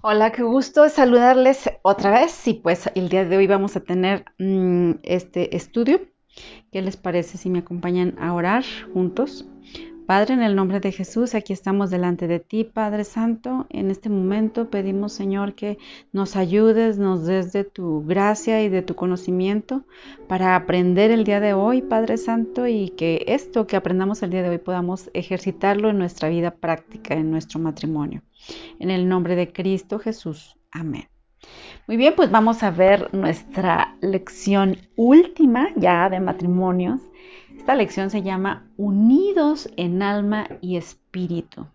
Hola, qué gusto saludarles otra vez. Y pues el día de hoy vamos a tener mm, este estudio. ¿Qué les parece si me acompañan a orar juntos? Padre, en el nombre de Jesús, aquí estamos delante de ti, Padre Santo. En este momento pedimos, Señor, que nos ayudes, nos des de tu gracia y de tu conocimiento para aprender el día de hoy, Padre Santo, y que esto que aprendamos el día de hoy podamos ejercitarlo en nuestra vida práctica, en nuestro matrimonio. En el nombre de Cristo Jesús. Amén. Muy bien, pues vamos a ver nuestra lección última ya de matrimonios esta lección se llama Unidos en alma y espíritu.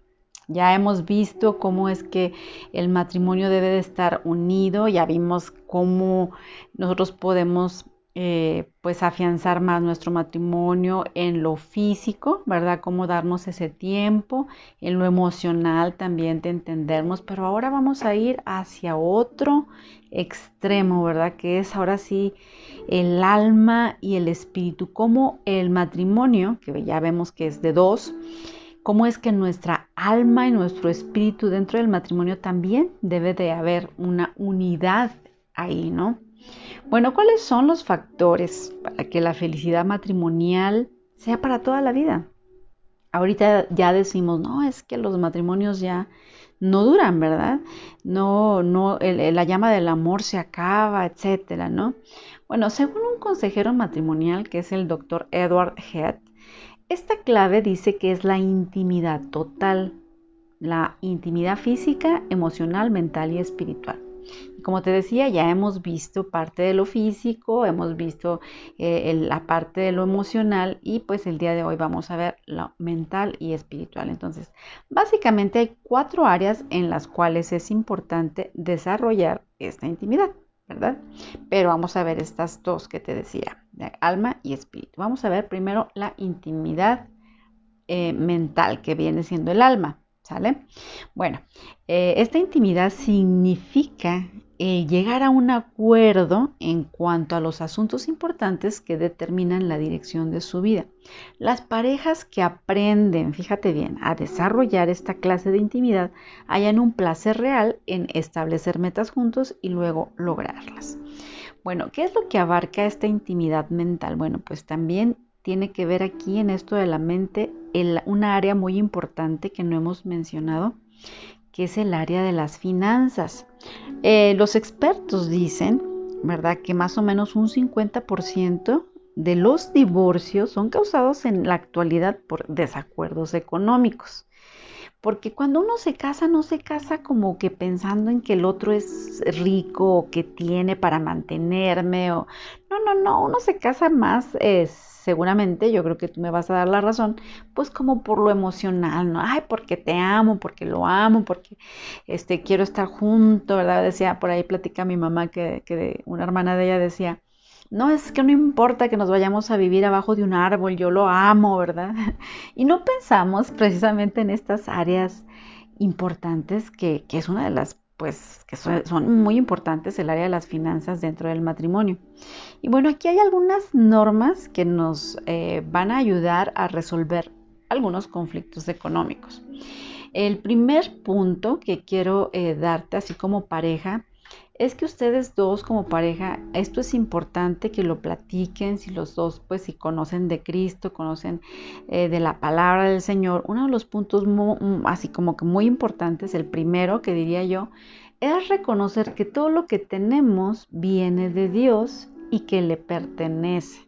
Ya hemos visto cómo es que el matrimonio debe de estar unido, ya vimos cómo nosotros podemos eh, pues afianzar más nuestro matrimonio en lo físico, ¿verdad? Cómo darnos ese tiempo, en lo emocional también de entendernos, pero ahora vamos a ir hacia otro extremo, ¿verdad? Que es ahora sí el alma y el espíritu, como el matrimonio, que ya vemos que es de dos, cómo es que nuestra alma y nuestro espíritu dentro del matrimonio también debe de haber una unidad ahí, ¿no? Bueno, ¿cuáles son los factores para que la felicidad matrimonial sea para toda la vida? Ahorita ya decimos, no, es que los matrimonios ya no duran, ¿verdad? No, no, la llama del amor se acaba, etcétera, ¿no? Bueno, según un consejero matrimonial que es el doctor Edward Head, esta clave dice que es la intimidad total, la intimidad física, emocional, mental y espiritual. Como te decía, ya hemos visto parte de lo físico, hemos visto eh, la parte de lo emocional y pues el día de hoy vamos a ver lo mental y espiritual. Entonces, básicamente hay cuatro áreas en las cuales es importante desarrollar esta intimidad, ¿verdad? Pero vamos a ver estas dos que te decía, de alma y espíritu. Vamos a ver primero la intimidad eh, mental que viene siendo el alma. ¿Sale? Bueno, eh, esta intimidad significa eh, llegar a un acuerdo en cuanto a los asuntos importantes que determinan la dirección de su vida. Las parejas que aprenden, fíjate bien, a desarrollar esta clase de intimidad hallan un placer real en establecer metas juntos y luego lograrlas. Bueno, ¿qué es lo que abarca esta intimidad mental? Bueno, pues también tiene que ver aquí en esto de la mente una área muy importante que no hemos mencionado, que es el área de las finanzas. Eh, los expertos dicen, ¿verdad?, que más o menos un 50% de los divorcios son causados en la actualidad por desacuerdos económicos. Porque cuando uno se casa, no se casa como que pensando en que el otro es rico o que tiene para mantenerme. O... No, no, no, uno se casa más es seguramente, yo creo que tú me vas a dar la razón, pues como por lo emocional, ¿no? Ay, porque te amo, porque lo amo, porque este, quiero estar junto, ¿verdad? Decía, por ahí platica mi mamá que, que una hermana de ella decía, no es que no importa que nos vayamos a vivir abajo de un árbol, yo lo amo, ¿verdad? Y no pensamos precisamente en estas áreas importantes que, que es una de las pues que son, muy importantes el área de las finanzas dentro del matrimonio. Y bueno, aquí hay algunas normas que nos eh, van a ayudar a resolver algunos conflictos económicos. El primer punto que quiero eh, darte así como pareja es que ustedes dos como pareja, esto es importante que lo platiquen, si los dos pues si conocen de Cristo, conocen eh, de la palabra del Señor, uno de los puntos mm, así como que muy importantes, el primero que diría yo, es reconocer que todo lo que tenemos viene de Dios y que le pertenece.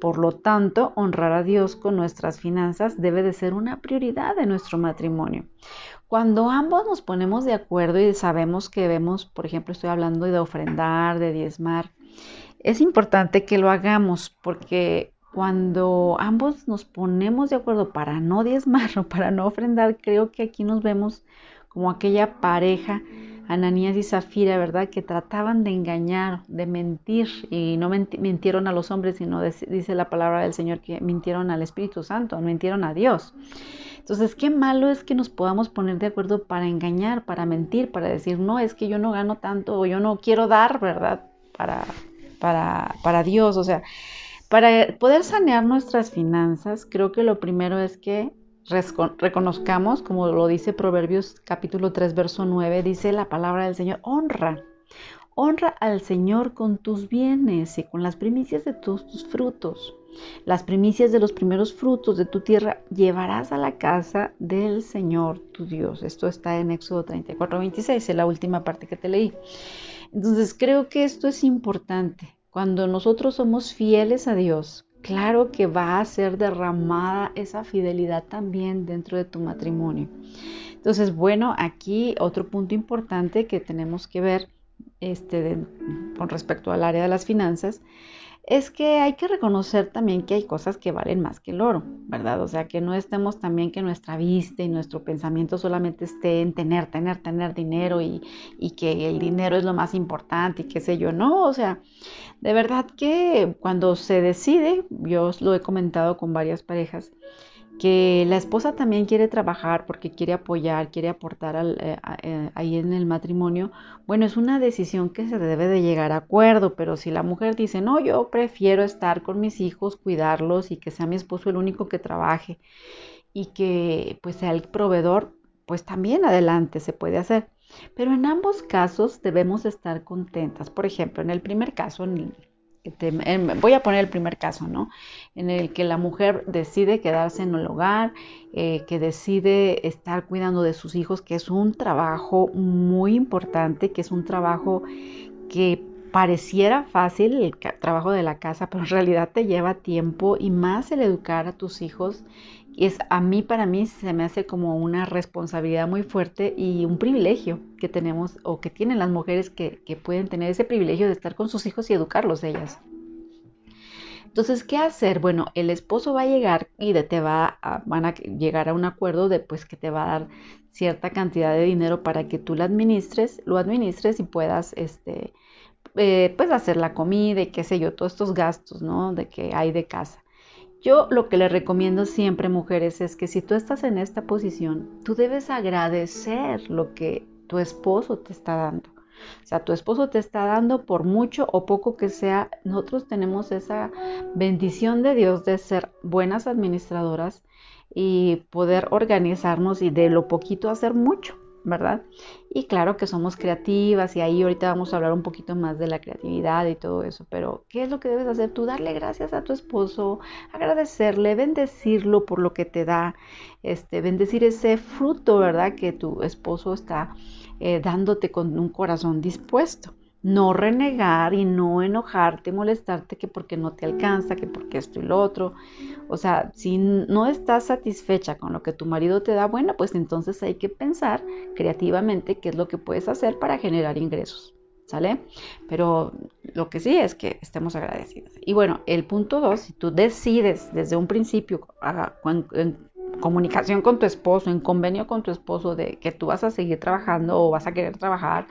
Por lo tanto, honrar a Dios con nuestras finanzas debe de ser una prioridad de nuestro matrimonio. Cuando ambos nos ponemos de acuerdo y sabemos que debemos, por ejemplo, estoy hablando de ofrendar, de diezmar, es importante que lo hagamos porque cuando ambos nos ponemos de acuerdo para no diezmar o para no ofrendar, creo que aquí nos vemos como aquella pareja, Ananías y Zafira, ¿verdad? Que trataban de engañar, de mentir y no mintieron a los hombres, sino dice la palabra del Señor que mintieron al Espíritu Santo, mintieron a Dios. Entonces, qué malo es que nos podamos poner de acuerdo para engañar, para mentir, para decir, no, es que yo no gano tanto o yo no quiero dar, ¿verdad? Para, para, para Dios. O sea, para poder sanear nuestras finanzas, creo que lo primero es que reconozcamos, como lo dice Proverbios capítulo 3, verso 9, dice la palabra del Señor, honra. Honra al Señor con tus bienes y con las primicias de todos tus frutos. Las primicias de los primeros frutos de tu tierra llevarás a la casa del Señor tu Dios. Esto está en Éxodo 34, 26, es la última parte que te leí. Entonces creo que esto es importante. Cuando nosotros somos fieles a Dios, claro que va a ser derramada esa fidelidad también dentro de tu matrimonio. Entonces, bueno, aquí otro punto importante que tenemos que ver este, con respecto al área de las finanzas es que hay que reconocer también que hay cosas que valen más que el oro, ¿verdad? O sea, que no estemos también que nuestra vista y nuestro pensamiento solamente esté en tener, tener, tener dinero y, que el dinero es lo más importante y qué sé yo, no, o sea, de verdad que cuando se decide, yo os lo he comentado con varias parejas, que la esposa también quiere trabajar porque quiere apoyar, quiere aportar eh, eh, ahí en el matrimonio, bueno, es una decisión que se debe de llegar a acuerdo, pero si la mujer dice, no, yo prefiero estar con mis hijos, cuidarlos y que sea mi esposo el único que trabaje y que pues sea el proveedor, pues también adelante se puede hacer. Pero en ambos casos debemos estar contentas. Por ejemplo, en el primer caso, en voy a poner el primer caso, ¿no? En el que la mujer decide quedarse en el hogar, eh, que decide estar cuidando de sus hijos, que es un trabajo muy importante, que es un trabajo que pareciera fácil, el trabajo de la casa, pero en realidad te lleva tiempo y más el educar a tus hijos es a mí, para mí, se me hace como una responsabilidad muy fuerte y un privilegio que tenemos o que tienen las mujeres que, pueden tener ese privilegio de estar con sus hijos y educarlos ellas. Entonces, ¿qué hacer? Bueno, el esposo va a llegar y de te va a, van a llegar a un acuerdo de pues que te va a dar cierta cantidad de dinero para que tú lo administres, lo administres y puedas este eh, pues hacer la comida y qué sé yo, todos estos gastos, ¿no? De que hay de casa. Yo lo que le recomiendo siempre, mujeres, es que si tú estás en esta posición, tú debes agradecer lo que tu esposo te está dando. O sea, tu esposo te está dando por mucho o poco que sea. Nosotros tenemos esa bendición de Dios de ser buenas administradoras y poder organizarnos y de lo poquito hacer mucho. ¿Verdad? Y claro que somos creativas y ahí ahorita vamos a hablar un poquito más de la creatividad y todo eso, pero ¿qué es lo que debes hacer tú? Darle gracias a tu esposo, agradecerle, bendecirlo por lo que te da, este, bendecir ese fruto, ¿verdad? Que tu esposo está eh, dándote con un corazón dispuesto no renegar y no enojarte, molestarte que porque no te alcanza, que porque esto y lo otro. O sea, si no estás satisfecha con lo que tu marido te da, bueno, pues entonces hay que pensar creativamente qué es lo que puedes hacer para generar ingresos. ¿Sale? Pero lo que sí es que estemos agradecidos. Y bueno, el punto dos, si tú decides desde un principio, en comunicación con tu esposo, en convenio con tu esposo de que tú vas a seguir trabajando o vas a querer trabajar,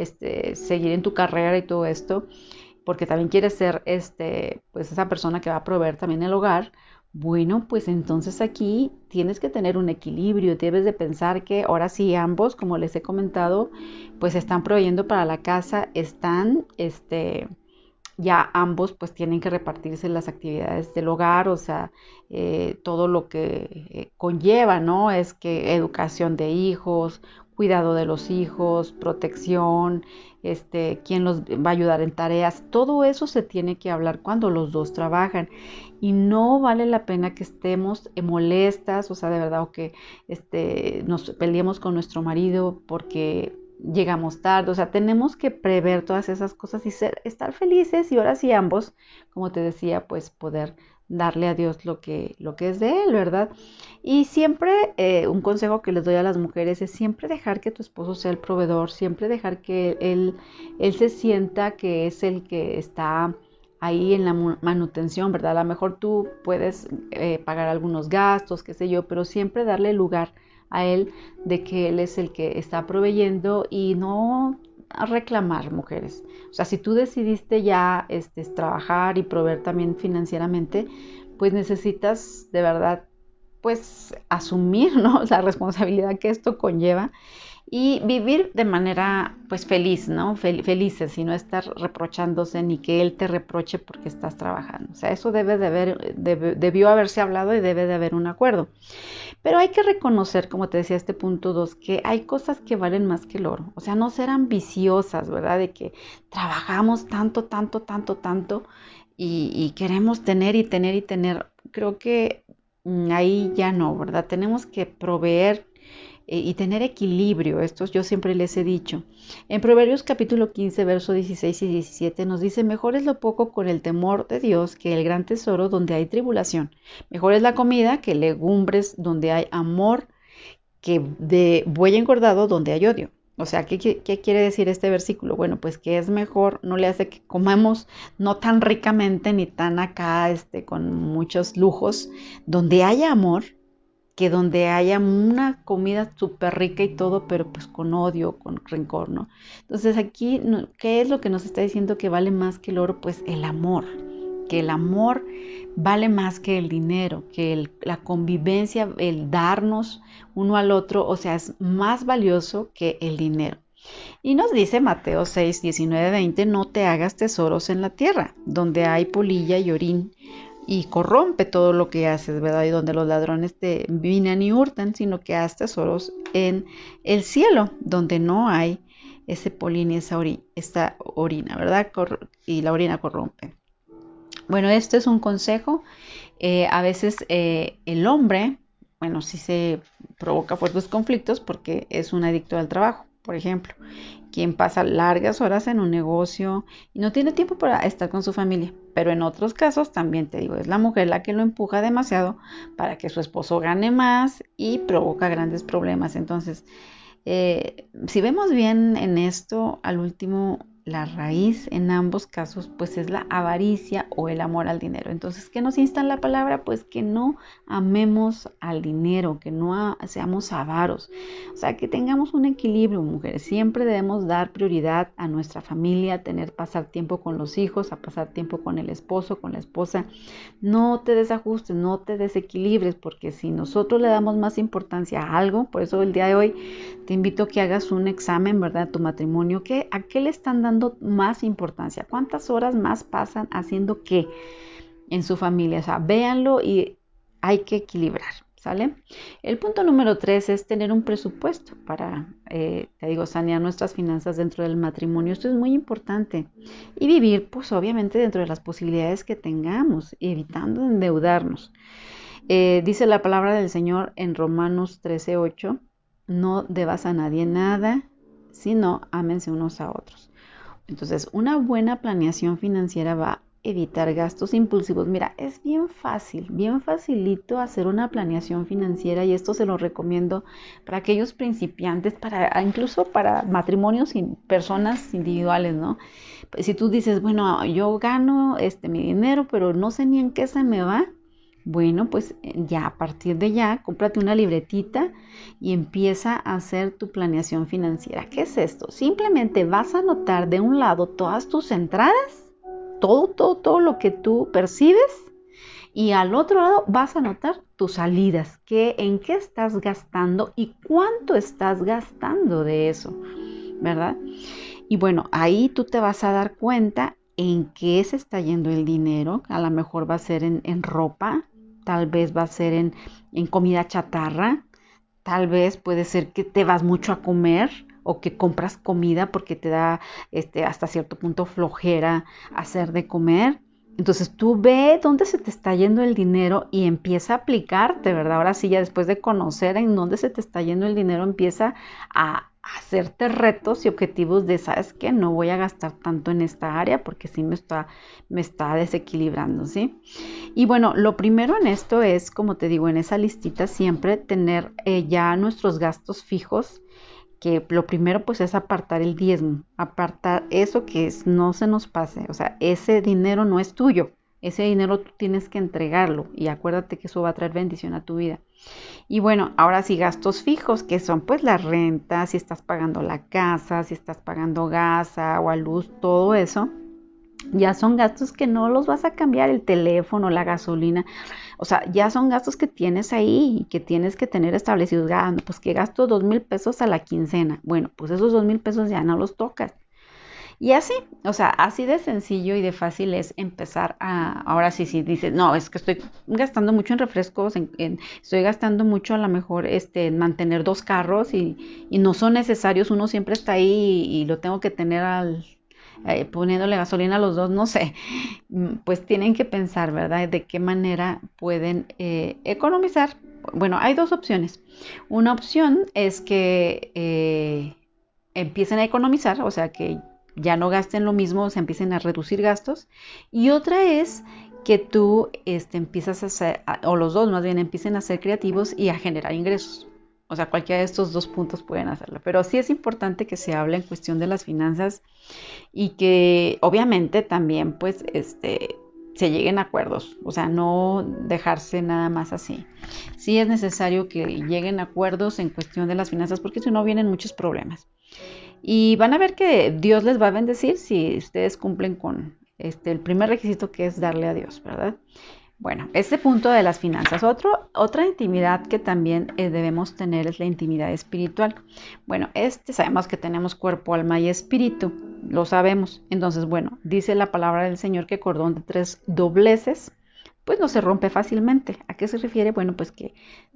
este, seguir en tu carrera y todo esto, porque también quieres ser este, pues esa persona que va a proveer también el hogar, bueno, pues entonces aquí tienes que tener un equilibrio, debes de pensar que ahora sí ambos, como les he comentado, pues están proveyendo para la casa, están, este, ya ambos pues tienen que repartirse las actividades del hogar, o sea, eh, todo lo que conlleva, ¿no? Es que educación de hijos, cuidado de los hijos, protección, este, quién los va a ayudar en tareas, todo eso se tiene que hablar cuando los dos trabajan y no vale la pena que estemos molestas, o sea, de verdad, o que este, nos peleemos con nuestro marido porque llegamos tarde, o sea, tenemos que prever todas esas cosas y ser, estar felices y ahora sí ambos, como te decía, pues poder darle a Dios lo que, lo que es de Él, ¿verdad? Y siempre eh, un consejo que les doy a las mujeres es siempre dejar que tu esposo sea el proveedor, siempre dejar que él, él se sienta que es el que está ahí en la manutención, ¿verdad? A lo mejor tú puedes eh, pagar algunos gastos, qué sé yo, pero siempre darle lugar a él de que él es el que está proveyendo y no reclamar, mujeres. O sea, si tú decidiste ya este, trabajar y proveer también financieramente, pues necesitas de verdad, pues asumir ¿no? la responsabilidad que esto conlleva y vivir de manera pues feliz, ¿no? felices y no estar reprochándose ni que él te reproche porque estás trabajando. O sea, eso debe de haber, debió haberse hablado y debe de haber un acuerdo. Pero hay que reconocer, como te decía este punto 2, que hay cosas que valen más que el oro. O sea, no ser ambiciosas, ¿verdad? De que trabajamos tanto, tanto, tanto, tanto y, y queremos tener y tener y tener. Creo que mm, ahí ya no, ¿verdad? Tenemos que proveer eh, y tener equilibrio. Esto yo siempre les he dicho. En Proverbios capítulo 15, verso 16 y 17 nos dice, mejor es lo poco con el temor de Dios que el gran tesoro donde hay tribulación. Mejor es la comida que legumbres donde hay amor que de buey engordado donde hay odio. O sea, ¿qué, ¿qué, quiere decir este versículo? Bueno, pues que es mejor, no le hace que comamos no tan ricamente ni tan acá, este, con muchos lujos, donde haya amor, que donde haya una comida súper rica y todo, pero pues con odio, con rencor, ¿no? Entonces aquí, ¿qué es lo que nos está diciendo que vale más que el oro? Pues el amor, que el amor vale más que el dinero, que la convivencia, el darnos uno al otro, o sea, es más valioso que el dinero. Y nos dice Mateo 6, 19, 20, no te hagas tesoros en la tierra, donde hay polilla y orín y corrompe todo lo que haces, ¿verdad? Y donde los ladrones te vienen y hurtan, sino que haz tesoros en el cielo, donde no hay ese polín y esa, esta orina, ¿verdad? y la orina corrompe. Bueno, este es un consejo. Eh, a veces eh, el hombre, bueno, sí se provoca fuertes conflictos porque es un adicto al trabajo, por ejemplo quien pasa largas horas en un negocio y no tiene tiempo para estar con su familia. Pero en otros casos también te digo, es la mujer la que lo empuja demasiado para que su esposo gane más y provoca grandes problemas. Entonces, eh, si vemos bien en esto, al último la raíz en ambos casos pues es la avaricia o el amor al dinero. Entonces, ¿qué nos insta en la palabra? Pues que no amemos al dinero, que no seamos avaros. O sea, que tengamos un equilibrio, mujeres. Siempre debemos dar prioridad a nuestra familia, tener pasar tiempo con los hijos, a pasar tiempo con el esposo, con la esposa. No te desajustes, no te desequilibres, porque si nosotros le damos más importancia a algo, por eso el día de hoy te invito a que hagas un examen, ¿verdad? Tu matrimonio, ¿qué, ¿a qué le están más importancia. ¿Cuántas horas más pasan haciendo qué en su familia? O sea, véanlo y hay que equilibrar. ¿Sale? El punto número tres es tener un presupuesto para, eh, te digo, sanear nuestras finanzas dentro del matrimonio. Esto es muy importante. Y vivir, pues obviamente, dentro de las posibilidades que tengamos, evitando endeudarnos. Eh, dice la palabra del Señor en Romanos 13:8, no debas a nadie nada, sino ámense unos a otros. Entonces, una buena planeación financiera va a evitar gastos impulsivos. Mira, es bien fácil, bien facilito hacer una planeación financiera y esto se lo recomiendo para aquellos principiantes, para incluso para matrimonios y personas individuales, ¿no? Pues si tú dices, bueno, yo gano este mi dinero, pero no sé ni en qué se me va, bueno, pues eh, ya a partir de ya, cómprate una libretita y empieza a hacer tu planeación financiera. ¿Qué es esto? Simplemente vas a anotar de un lado todas tus entradas, todo, todo, todo lo que tú percibes y al otro lado vas a anotar tus salidas, que, en qué estás gastando y cuánto estás gastando de eso, ¿verdad? Y bueno, ahí tú te vas a dar cuenta en qué se está yendo el dinero. A lo mejor va a ser en, en ropa, tal vez va a ser en, comida chatarra, tal vez puede ser que te vas mucho a comer o que compras comida porque te da este, hasta cierto punto flojera hacer de comer. Entonces tú ve dónde se te está yendo el dinero y empieza a aplicarte, ¿verdad? Ahora sí, ya después de conocer en dónde se te está yendo el dinero, empieza a, hacerte retos y objetivos de, ¿sabes qué? No voy a gastar tanto en esta área porque sí me está, me está desequilibrando, ¿sí? Y bueno, lo primero en esto es, como te digo, en esa listita siempre tener eh, ya nuestros gastos fijos, que lo primero pues es apartar el diezmo, apartar eso que no se nos pase, o sea, ese dinero no es tuyo, ese dinero tú tienes que entregarlo y acuérdate que eso va a traer bendición a tu vida. Y bueno, ahora sí, gastos fijos, que son pues la renta, si estás pagando la casa, si estás pagando gas, agua, luz, todo eso, ya son gastos que no los vas a cambiar, el teléfono, la gasolina. O sea, ya son gastos que tienes ahí y que tienes que tener establecidos. Ah, pues que gasto dos mil pesos a la quincena. Bueno, pues esos dos mil pesos ya no los tocas. Y así, o sea, así de sencillo y de fácil es empezar a, ahora sí, sí, dices, no, es que estoy gastando mucho en refrescos, en, estoy gastando mucho a lo mejor este, en mantener dos carros y, y, no son necesarios, uno siempre está ahí y, lo tengo que tener al, eh, poniéndole gasolina a los dos, no sé, mm, pues tienen que pensar, ¿verdad? De qué manera pueden eh, economizar. Bueno, hay dos opciones. Una opción es que eh, empiecen a economizar, o sea, que ya no gasten lo mismo, se empiecen a reducir gastos. Y otra es que tú este, empiezas a hacer, o los dos más bien, empiecen a ser creativos y a generar ingresos. O sea, cualquiera de estos dos puntos pueden hacerlo. Pero sí es importante que se hable en cuestión de las finanzas y que obviamente también pues este, se lleguen a acuerdos. O sea, no dejarse nada más así. Sí es necesario que lleguen a acuerdos en cuestión de las finanzas porque si no vienen muchos problemas. Y van a ver que Dios les va a bendecir si ustedes cumplen con este, el primer requisito que es darle a Dios, ¿verdad? Bueno, este punto de las finanzas. Otro, otra intimidad que también eh, debemos tener es la intimidad espiritual. Bueno, este sabemos que tenemos cuerpo, alma y espíritu, lo sabemos. Entonces, bueno, dice la palabra del Señor que cordón de tres dobleces pues no se rompe fácilmente. ¿A qué se refiere? Bueno, pues que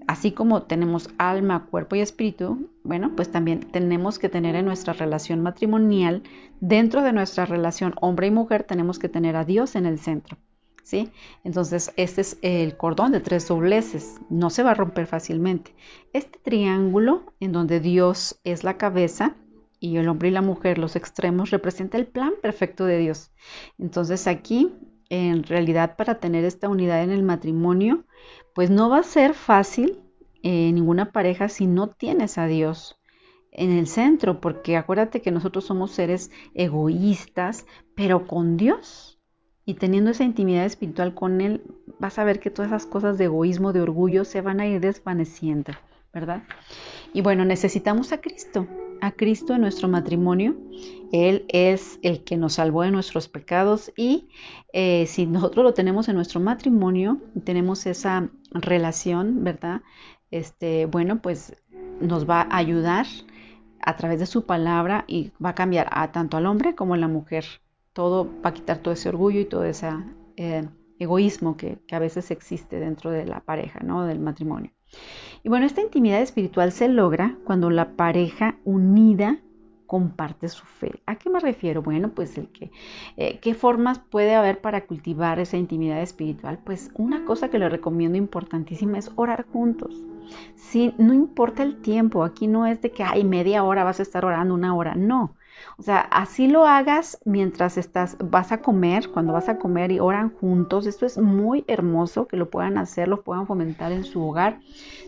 así como tenemos alma, cuerpo y espíritu, bueno, pues también tenemos que tener en nuestra relación matrimonial, dentro de nuestra relación hombre y mujer, tenemos que tener a Dios en el centro. ¿Sí? Entonces, este es el cordón de tres dobleces, no se va a romper fácilmente. Este triángulo en donde Dios es la cabeza y el hombre y la mujer los extremos representa el plan perfecto de Dios. Entonces, aquí en realidad para tener esta unidad en el matrimonio, pues no va a ser fácil eh, ninguna pareja si no tienes a Dios en el centro, porque acuérdate que nosotros somos seres egoístas, pero con Dios y teniendo esa intimidad espiritual con Él, vas a ver que todas esas cosas de egoísmo, de orgullo, se van a ir desvaneciendo, ¿verdad? Y bueno, necesitamos a Cristo a Cristo en nuestro matrimonio. Él es el que nos salvó de nuestros pecados y eh, si nosotros lo tenemos en nuestro matrimonio, tenemos esa relación, ¿verdad? Este, bueno, pues nos va a ayudar a través de su palabra y va a cambiar a tanto al hombre como a la mujer. Todo va a quitar todo ese orgullo y todo ese eh, egoísmo que, que, a veces existe dentro de la pareja, ¿no? Del matrimonio. Y bueno, esta intimidad espiritual se logra cuando la pareja unida comparte su fe. ¿A qué me refiero? Bueno, pues el que, eh, ¿qué formas puede haber para cultivar esa intimidad espiritual? Pues una cosa que le recomiendo importantísima es orar juntos. No importa el tiempo, aquí no es de que hay media hora vas a estar orando una hora, no. O sea, así lo hagas mientras estás, vas a comer, cuando vas a comer y oran juntos. Esto es muy hermoso que lo puedan hacer, lo puedan fomentar en su hogar.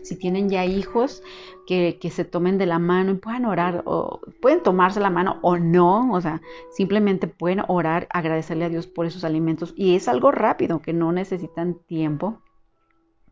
Si tienen ya hijos, que, que se tomen de la mano y puedan orar, o pueden tomarse la mano o no. O sea, simplemente pueden orar, agradecerle a Dios por esos alimentos. Y es algo rápido, que no necesitan tiempo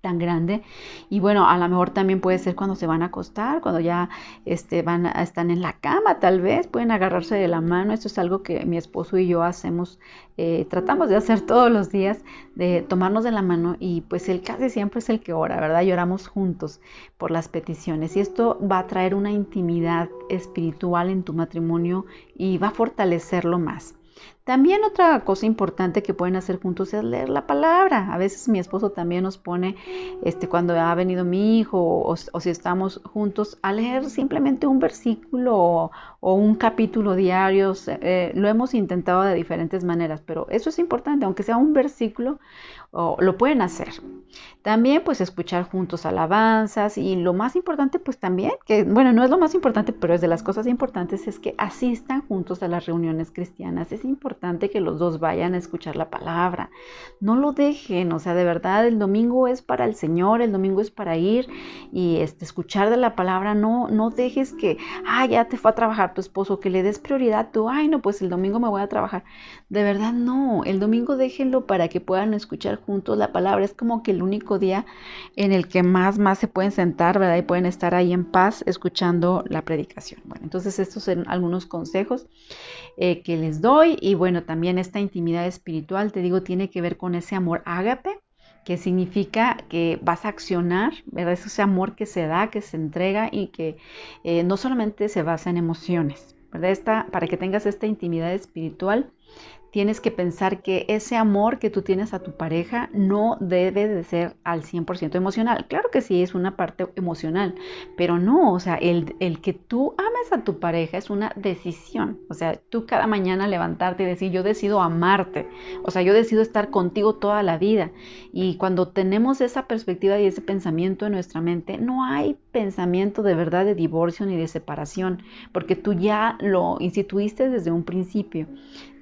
tan grande. Y bueno, a lo mejor también puede ser cuando se van a acostar, cuando ya este, van a, están en la cama, tal vez pueden agarrarse de la mano. Esto es algo que mi esposo y yo hacemos, eh, tratamos de hacer todos los días, de tomarnos de la mano y pues él casi siempre es el que ora, ¿verdad? Lloramos juntos por las peticiones y esto va a traer una intimidad espiritual en tu matrimonio y va a fortalecerlo más. También otra cosa importante que pueden hacer juntos es leer la palabra. A veces mi esposo también nos pone, este, cuando ha venido mi hijo o, si estamos juntos, a leer simplemente un versículo o, un capítulo diario. Eh, lo hemos intentado de diferentes maneras, pero eso es importante, aunque sea un versículo, lo pueden hacer. También pues escuchar juntos alabanzas y lo más importante pues también, que bueno, no es lo más importante, pero es de las cosas importantes, es que asistan juntos a las reuniones cristianas. Es importante que los dos vayan a escuchar la palabra. No lo dejen, o sea, de verdad el domingo es para el Señor, el domingo es para ir y este, escuchar de la palabra. No, no dejes que, ah, ya te fue a trabajar tu esposo, que le des prioridad tú, ay, no, pues el domingo me voy a trabajar. De verdad no, el domingo déjenlo para que puedan escuchar juntos la palabra. Es como que el único día en el que más, más se pueden sentar, ¿verdad? Y pueden estar ahí en paz escuchando la predicación. Bueno, entonces estos son algunos consejos eh, que les doy y bueno, también esta intimidad espiritual, te digo, tiene que ver con ese amor ágape que significa que vas a accionar, ¿verdad? Es ese amor que se da, que se entrega y que eh, no solamente se basa en emociones, ¿verdad? Esta, para que tengas esta intimidad espiritual, tienes que pensar que ese amor que tú tienes a tu pareja no debe de ser al 100% emocional. Claro que sí es una parte emocional, pero no, o sea, el, el, que tú ames a tu pareja es una decisión. O sea, tú cada mañana levantarte y decir, yo decido amarte, o sea, yo decido estar contigo toda la vida. Y cuando tenemos esa perspectiva y ese pensamiento en nuestra mente, no hay pensamiento de verdad de divorcio ni de separación, porque tú ya lo instituiste desde un principio.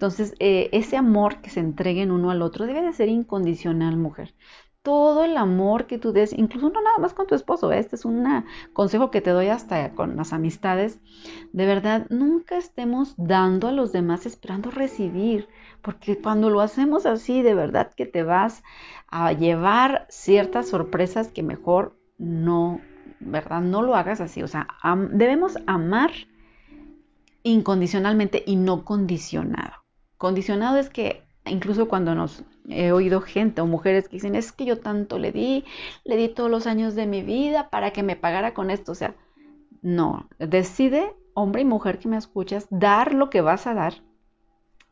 Entonces, eh, ese amor que se entreguen uno al otro debe de ser incondicional, mujer. Todo el amor que tú des, incluso no nada más con tu esposo, ¿eh? este es un consejo que te doy hasta con las amistades. De verdad, nunca estemos dando a los demás esperando recibir, porque cuando lo hacemos así, de verdad que te vas a llevar ciertas sorpresas que mejor no, ¿verdad? No lo hagas así. O sea, debemos amar incondicionalmente y no condicionado. Condicionado es que incluso cuando nos he oído gente o mujeres que dicen, es que yo tanto le di, le di todos los años de mi vida para que me pagara con esto. O sea, no, decide, hombre y mujer que me escuchas, dar lo que vas a dar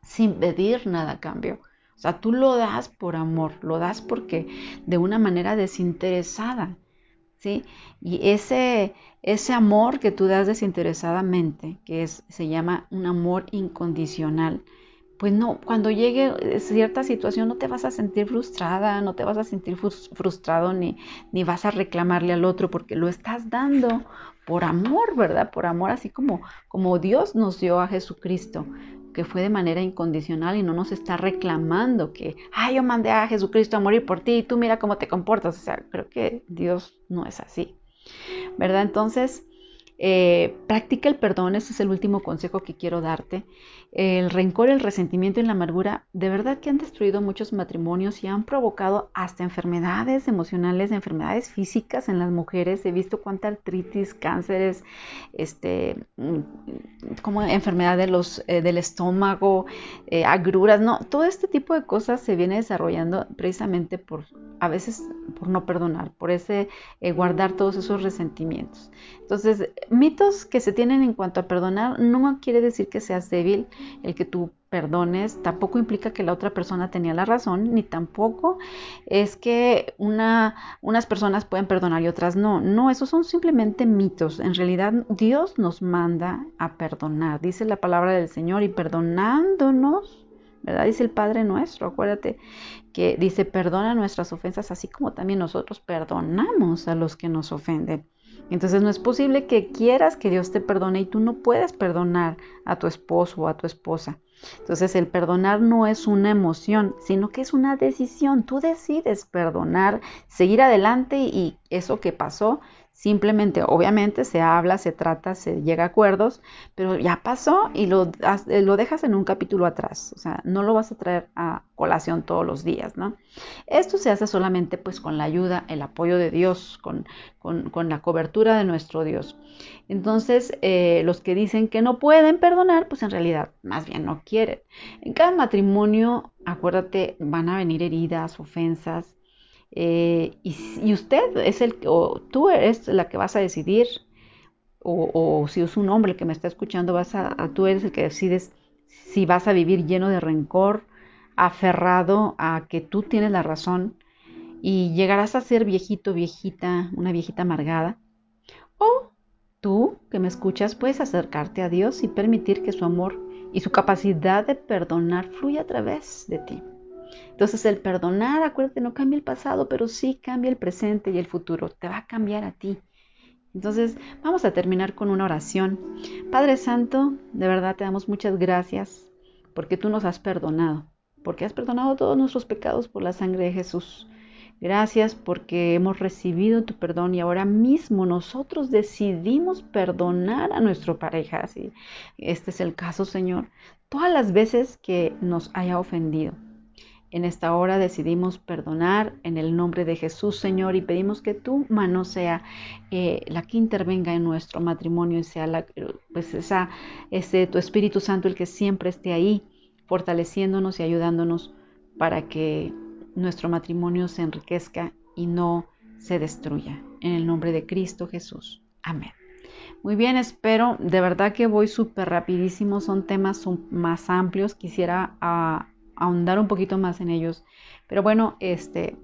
sin pedir nada a cambio. O sea, tú lo das por amor, lo das porque de una manera desinteresada, ¿sí? Y ese, ese amor que tú das desinteresadamente, que es, se llama un amor incondicional, pues no, cuando llegue cierta situación no te vas a sentir frustrada, no te vas a sentir frustrado ni, ni vas a reclamarle al otro porque lo estás dando por amor, ¿verdad? Por amor, así como, como Dios nos dio a Jesucristo, que fue de manera incondicional y no nos está reclamando que, ay, yo mandé a Jesucristo a morir por ti y tú mira cómo te comportas. O sea, creo que Dios no es así, ¿verdad? Entonces, eh, practica el perdón, ese es el último consejo que quiero darte. El rencor, el resentimiento y la amargura de verdad que han destruido muchos matrimonios y han provocado hasta enfermedades emocionales, enfermedades físicas en las mujeres. He visto cuánta artritis, cánceres, este, mm, como enfermedad eh, del estómago, eh, agruras, no, todo este tipo de cosas se viene desarrollando precisamente por, a veces por no perdonar, por ese guardar todos esos resentimientos. Entonces, mitos que se tienen en cuanto a perdonar no quiere decir que seas débil, el que tú perdones tampoco implica que la otra persona tenía la razón, ni tampoco es que una, unas personas pueden perdonar y otras no. No, esos son simplemente mitos. En realidad Dios nos manda a perdonar. Dice la palabra del Señor y perdonándonos, ¿verdad? Dice el Padre nuestro, acuérdate que dice perdona nuestras ofensas así como también nosotros perdonamos a los que nos ofenden. Entonces no es posible que quieras que Dios te perdone y tú no puedes perdonar a tu esposo o a tu esposa. Entonces el perdonar no es una emoción, sino que es una decisión. Tú decides perdonar, seguir adelante y eso que pasó Simplemente, obviamente, se habla, se trata, se llega a acuerdos, pero ya pasó y lo, eh, lo dejas en un capítulo atrás. O sea, no lo vas a traer a colación todos los días, ¿no? Esto se hace solamente pues con la ayuda, el apoyo de Dios, con, la cobertura de nuestro Dios. Entonces, eh, los que dicen que no pueden perdonar, pues en realidad más bien no quieren. En cada matrimonio, acuérdate, van a venir heridas, ofensas, eh, y, usted es el, o tú eres la que vas a decidir, o, si es un hombre que me está escuchando, vas a, tú eres el que decides si vas a vivir lleno de rencor, aferrado a que tú tienes la razón y llegarás a ser viejito, viejita, una viejita amargada. O tú que me escuchas puedes acercarte a Dios y permitir que su amor y su capacidad de perdonar fluya a través de ti. Entonces el perdonar, acuérdate, no cambia el pasado, pero sí cambia el presente y el futuro. Te va a cambiar a ti. Entonces vamos a terminar con una oración. Padre Santo, de verdad te damos muchas gracias porque tú nos has perdonado, porque has perdonado todos nuestros pecados por la sangre de Jesús. Gracias porque hemos recibido tu perdón y ahora mismo nosotros decidimos perdonar a nuestra pareja. Si este es el caso, Señor, todas las veces que nos haya ofendido. En esta hora decidimos perdonar en el nombre de Jesús, Señor, y pedimos que tu mano sea eh, la que intervenga en nuestro matrimonio y sea la, pues esa, ese, tu Espíritu Santo el que siempre esté ahí, fortaleciéndonos y ayudándonos para que nuestro matrimonio se enriquezca y no se destruya. En el nombre de Cristo Jesús. Amén. Muy bien, espero, de verdad que voy súper rapidísimo, son temas más amplios, quisiera ah, ahondar un poquito más en ellos, pero bueno, este,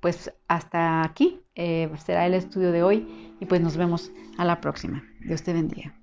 pues hasta aquí eh, será el estudio de hoy y pues nos vemos a la próxima. Dios te bendiga.